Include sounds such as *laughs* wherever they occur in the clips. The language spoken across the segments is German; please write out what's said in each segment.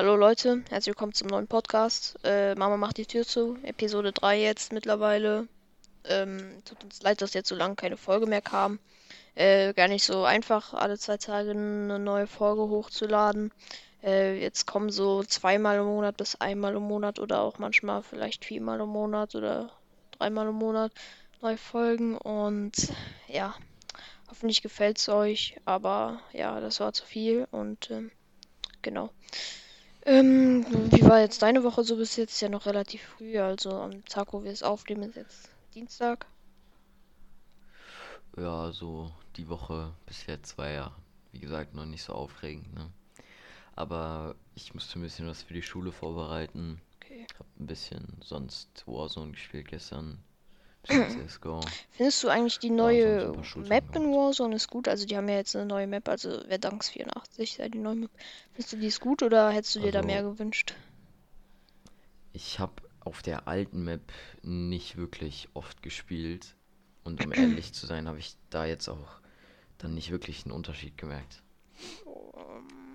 Hallo Leute, herzlich willkommen zum neuen Podcast. Äh, Mama macht die Tür zu. Episode 3 jetzt mittlerweile. Ähm, tut uns leid, dass jetzt so lange keine Folge mehr kam. Äh, gar nicht so einfach, alle zwei Tage eine neue Folge hochzuladen. Äh, jetzt kommen so zweimal im Monat bis einmal im Monat oder auch manchmal vielleicht viermal im Monat oder dreimal im Monat neue Folgen. Und ja, hoffentlich gefällt es euch. Aber ja, das war zu viel und ähm, genau. Ähm, wie war jetzt deine Woche so bis jetzt? Ist ja noch relativ früh, also am Tag, wo wir es aufnehmen, ist jetzt Dienstag. Ja, so die Woche bis jetzt war ja, wie gesagt, noch nicht so aufregend, ne? Aber ich musste ein bisschen was für die Schule vorbereiten. Okay. Hab ein bisschen sonst Warzone gespielt gestern. CSGO. *clears throat* Findest du eigentlich die neue Map in. Warzone ist gut? Also die haben ja jetzt eine neue Map, also Verdansk 84 sei die neue Map. Findest du die ist gut oder hättest du dir da mehr Also, gewünscht? ich habe auf der alten Map nicht wirklich oft gespielt. Und um ehrlich zu sein, habe ich da jetzt auch dann nicht wirklich einen Unterschied gemerkt.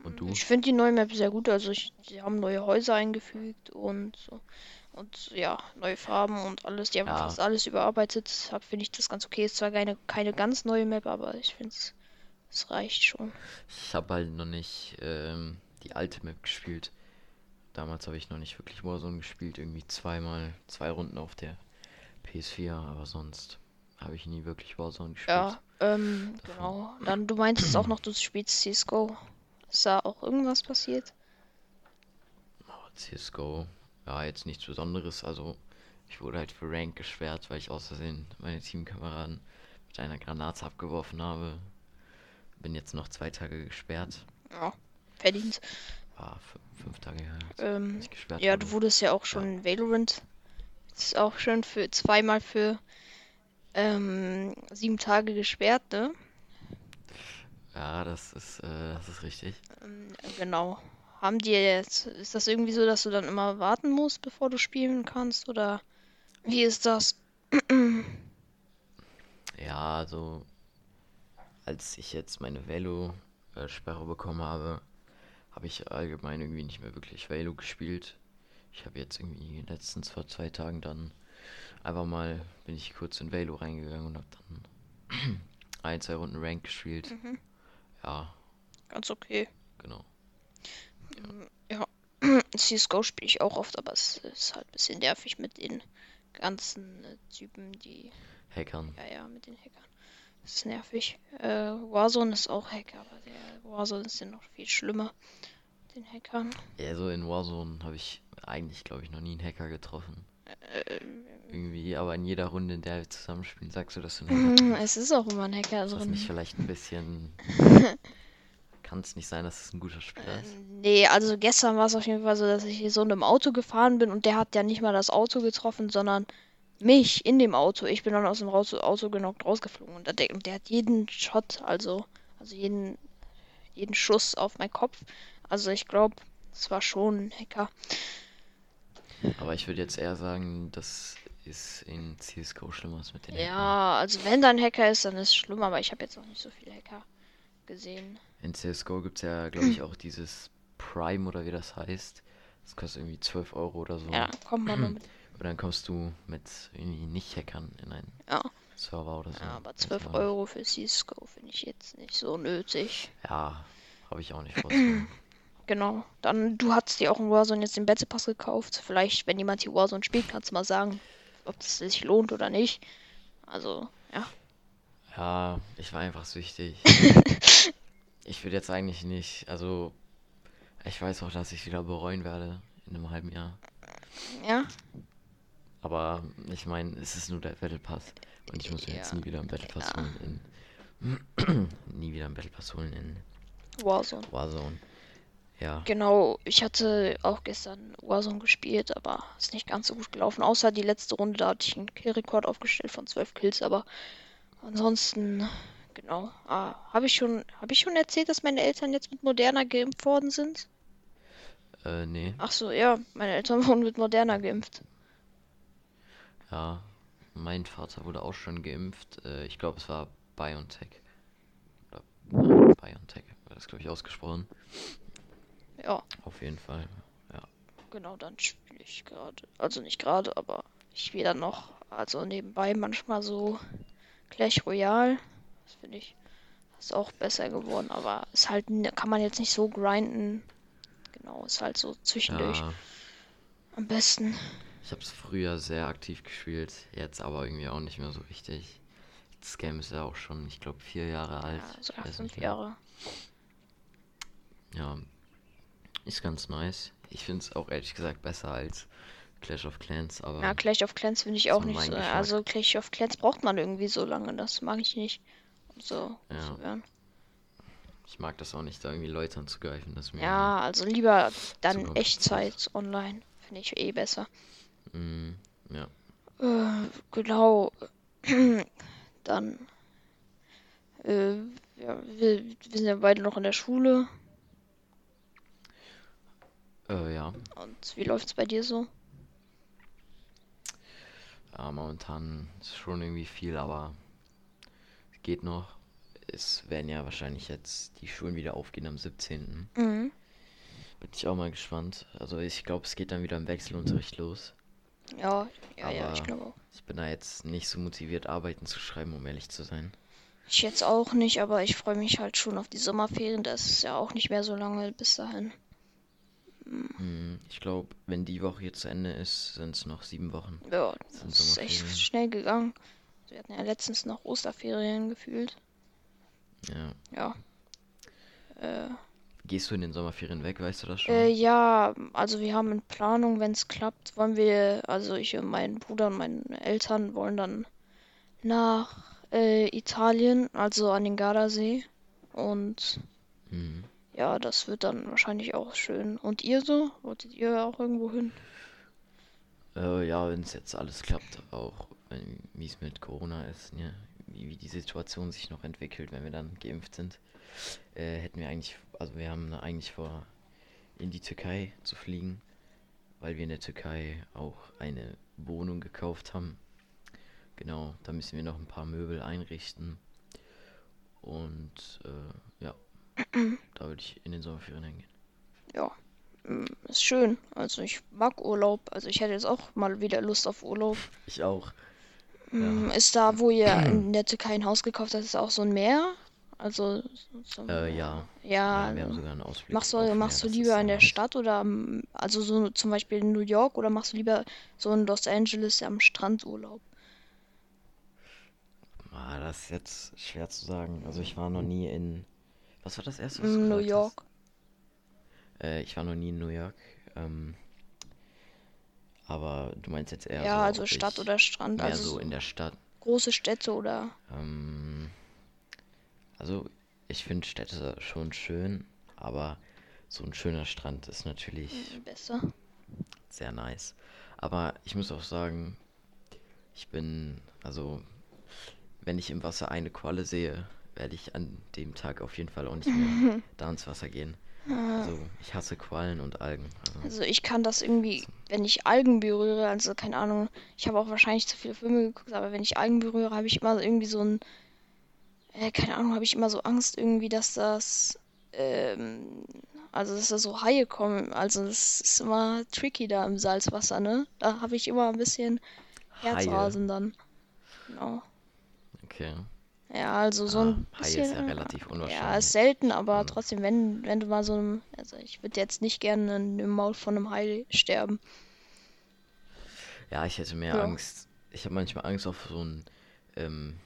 Und du? Ich finde die neue Map sehr gut, also ich, sie haben neue Häuser eingefügt und so. Und ja, neue Farben und alles. Die haben Ja, fast alles überarbeitet. Deshalb finde ich das ganz okay. Ist zwar keine, keine ganz neue Map, aber ich finde es, es reicht schon. ich habe halt noch nicht ähm, die alte Map gespielt. Damals habe ich noch nicht wirklich Warzone gespielt, irgendwie zweimal, zwei Runden auf der PS4, aber sonst habe ich nie wirklich Warzone gespielt Ja, ähm, davon. genau. Dann, du meintest auch noch, du spielst CSGO. Ist da auch irgendwas passiert? Aber CSGO, ja, jetzt nichts Besonderes, also ich wurde halt für Rank gesperrt, weil ich aus Versehen meine Teamkameraden mit einer Granate abgeworfen habe. Bin jetzt noch zwei Tage gesperrt. Ja, verdient. War fünf Tage her, Ähm, ja, du wurde. wurdest ja auch Ja. schon in Valorant. Ist auch schon für zweimal für ähm, sieben Tage gesperrt, ne? Ja, das ist, äh, das ist richtig. Ähm, genau. Haben die jetzt, ist das irgendwie so, dass du dann immer warten musst, bevor du spielen kannst? Oder wie ist das? Ja, also als ich jetzt meine Velo-Sperre bekommen habe, habe ich allgemein irgendwie nicht mehr wirklich Velo gespielt. Ich habe jetzt irgendwie letztens vor zwei Tagen dann einfach mal, bin ich kurz in Velo reingegangen und habe dann *clears throat* ein, zwei Runden Rank gespielt. Mhm, Ja, ganz okay. genau. Ja, *clears throat* CSGO spiele ich auch oft, aber es ist halt ein bisschen nervig mit den ganzen äh, Typen, die, Hackern. ja, ja, mit den Hackern. Das ist nervig. Äh, Warzone ist auch Hacker, aber der Warzone ist ja noch viel schlimmer den Hackern. Ja, so in Warzone habe ich eigentlich, glaube ich, noch nie einen Hacker getroffen. Ähm, Irgendwie, aber in jeder Runde, in der wir zusammenspielen, sagst du, dass du einen Hacker mm, es ist auch immer ein Hacker Ist das nicht drin. vielleicht ein bisschen. *laughs* Kann es nicht sein, dass es ein guter Spieler ist? Ähm, Nee, also gestern war es auf jeden Fall so, dass ich hier so in einem Auto gefahren bin und der hat ja nicht mal das Auto getroffen, sondern mich in dem Auto. Ich bin dann aus dem Auto, genockt rausgeflogen und der, und der hat jeden Shot, also, also jeden, jeden Schuss auf meinen Kopf. Also ich glaube, es war schon ein Hacker. Aber ich würde jetzt eher sagen, dass es in CSGO schlimmer ist mit den Hackern. Ja, also wenn da ein Hacker ist, dann ist es schlimm, aber ich habe jetzt noch nicht so viele Hacker gesehen. In CSGO gibt es ja, glaube ich, auch dieses Prime oder wie das heißt. Das kostet irgendwie 12 Euro oder so. Ja, kommt man nur mit. Und dann kommst du mit irgendwie Nicht-Hackern in einen Ja, Server oder so. ja aber Weiß 12 man nicht. Euro für CSGO finde ich jetzt nicht so nötig. Ja, habe ich auch nicht vorzunehmen. *clears throat* Genau. Dann, du hast dir auch in Warzone jetzt den Battle Pass gekauft. Vielleicht, wenn jemand hier Warzone spielt, kannst du mal sagen, ob es sich lohnt oder nicht. Also, ja. Ja, ich war einfach süchtig. *laughs* Ich würde jetzt eigentlich nicht, also ich weiß auch, dass ich wieder bereuen werde in einem halben Jahr. Ja. Aber ich meine, es ist nur der Battle Pass. Und ich muss mir jetzt Ja. nie wieder einen Battle Pass Ja. holen in. *clears throat* nie wieder einen Battle Pass holen in Warzone. Warzone. Ja. Genau, ich hatte auch gestern Warzone gespielt, aber ist nicht ganz so gut gelaufen. Außer die letzte Runde, da hatte ich einen Killrekord aufgestellt von 12 Kills, aber ansonsten, genau. Ah, habe ich schon, habe ich schon erzählt, dass meine Eltern jetzt mit Moderna geimpft worden sind? Äh, nee. Ach so, ja, meine Eltern *laughs* wurden mit Moderna geimpft. Ja. Mein Vater wurde auch schon geimpft. Äh, ich glaube, es war BioNTech. Oder BioNTech, war das, glaube ich, ausgesprochen. Ja, Auf jeden Fall. Ja. genau, dann spiele ich gerade. Also nicht gerade, aber ich spiele dann noch, also nebenbei manchmal so Clash Royale. Das finde ich ist auch besser geworden, aber ist halt, kann man jetzt nicht so grinden. Genau, ist halt so zwischendurch Ja, am besten. ich habe es früher sehr aktiv gespielt, jetzt aber irgendwie auch nicht mehr so richtig. Das Game ist ja auch schon, ich glaube, vier Jahre alt. Ja, so Ich weiß fünf. Jahre. Ja, ist ganz nice. Ich finde es auch ehrlich gesagt besser als Clash of Clans, aber Ja, Clash of Clans finde ich auch nicht so. Geschmack. Also Clash of Clans braucht man irgendwie so lange, das mag ich nicht. So Ja. zu werden. ich mag das auch nicht, da irgendwie Leute anzugreifen. Das Ja, also lieber dann. Echtzeit online. Finde ich eh besser. Mm, ja. Äh, genau. *clears throat* Dann. Äh, ja, wir, wir sind ja beide noch in der Schule. Äh, ja. Und wie läuft's bei dir so? Ja, momentan ist schon irgendwie viel, aber geht noch. Es werden ja wahrscheinlich jetzt die Schulen wieder aufgehen am 17. Mhm. Bin ich auch mal gespannt. Also ich glaube, es geht dann wieder im Wechselunterricht los. Ja, ja, ja, ich Aber- glaube auch. Ich bin da jetzt nicht so motiviert, Arbeiten zu schreiben, um ehrlich zu sein. Ich jetzt auch nicht, aber ich freue mich halt schon auf die Sommerferien. Das ist ja auch nicht mehr so lange bis dahin. Hm, ich glaube, wenn die Woche jetzt zu Ende ist, sind es noch sieben Wochen. Ja, das ist echt schnell gegangen. Wir hatten ja letztens noch Osterferien gefühlt. Ja. Ja. Äh, Gehst du in den Sommerferien weg, weißt du das schon? Äh, ja, also wir haben in Planung, wenn es klappt, wollen wir, also ich und mein Bruder und meine Eltern wollen dann nach äh, Italien, also an den Gardasee. Und Hm. ja, das wird dann wahrscheinlich auch schön. Und ihr so? Wolltet ihr auch irgendwo hin? Äh, ja, wenn es jetzt alles klappt, auch wie es mit Corona ist, ne? wie, wie die Situation sich noch entwickelt, wenn wir dann geimpft sind, äh, hätten wir eigentlich, also wir haben eigentlich vor, in die Türkei zu fliegen, weil wir in der Türkei auch eine Wohnung gekauft haben. Genau, da müssen wir noch ein paar Möbel einrichten. Und äh, ja, da würde ich in den Sommerferien hingehen. Ja, mm, ist schön. Also ich mag Urlaub. Also ich hätte jetzt auch mal wieder Lust auf Urlaub. Ich auch. Mm, Ist da, wo ihr in der Türkei ein Haus gekauft habt, ist auch so ein Meer? Also so ein Äh, ja. Ja, Ja, wir haben sogar einen Ausblick Machst du, Meer, machst du lieber in der. Stadt oder am- also so zum Beispiel in New York oder machst du lieber so in Los Angeles am Strand Urlaub? Ah, das ist jetzt schwer zu sagen. Also ich war noch nie in. Was war das erste, was Mm, New York. Äh, ich war noch nie in New York. Ähm, aber du meinst jetzt eher Ja, so, also Stadt oder Strand, mehr also so in der Stadt. große Städte oder Ähm, also ich finde Städte schon schön, aber so ein schöner Strand ist natürlich mm, besser. sehr nice. Aber ich muss auch sagen, ich bin, also, wenn ich im Wasser eine Qualle sehe, werde ich an dem Tag auf jeden Fall auch nicht mehr *laughs* da ins Wasser gehen. Also, ich hasse Quallen und Algen. Also, Also ich kann das irgendwie, wenn ich Algen berühre, also keine Ahnung, ich habe auch wahrscheinlich zu viele Filme geguckt, aber wenn ich Algen berühre, habe ich immer irgendwie so ein, äh, keine Ahnung, habe ich immer so Angst irgendwie, dass das, ähm, also dass da so Haie kommen. Also das ist immer tricky da im Salzwasser, ne? Da habe ich immer ein bisschen Haie. Herzrasen dann. Genau. okay. Ja, also so Ah, ein Haie ist bisschen. ja relativ Ja, unwahrscheinlich. ist selten, aber Also- trotzdem, wenn, wenn du mal so einem, also ich würde jetzt nicht gerne in- im Maul von einem Hai sterben. Ja, ich hätte mehr Ja. Angst. Ich habe manchmal Angst auf so einen, ähm,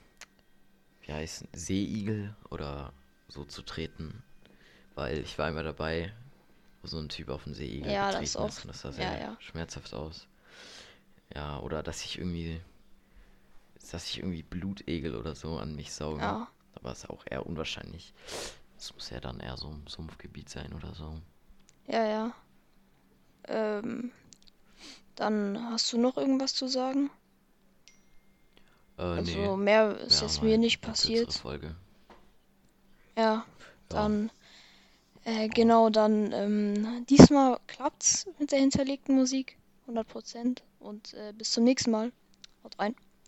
wie heißt Seeigel oder so zu treten. Weil ich war einmal dabei, wo so ein Typ auf einen Seeigel Ja, das getreten auch. ist und das sah Ja, sehr ja. schmerzhaft aus. Ja, oder dass ich irgendwie, dass ich irgendwie Blutegel oder so an mich sauge. Ja. Aber ist auch eher unwahrscheinlich. Das muss ja dann eher so ein Sumpfgebiet sein oder so. Ja, ja. Ähm, dann hast du noch irgendwas zu sagen? Äh, Also nee. mehr ist Ja, jetzt mir nicht passiert. Folge. Ja, Ja. dann, äh, genau, dann, ähm, diesmal klappt's mit der hinterlegten Musik. 100%. Und äh, bis zum nächsten Mal. Haut rein.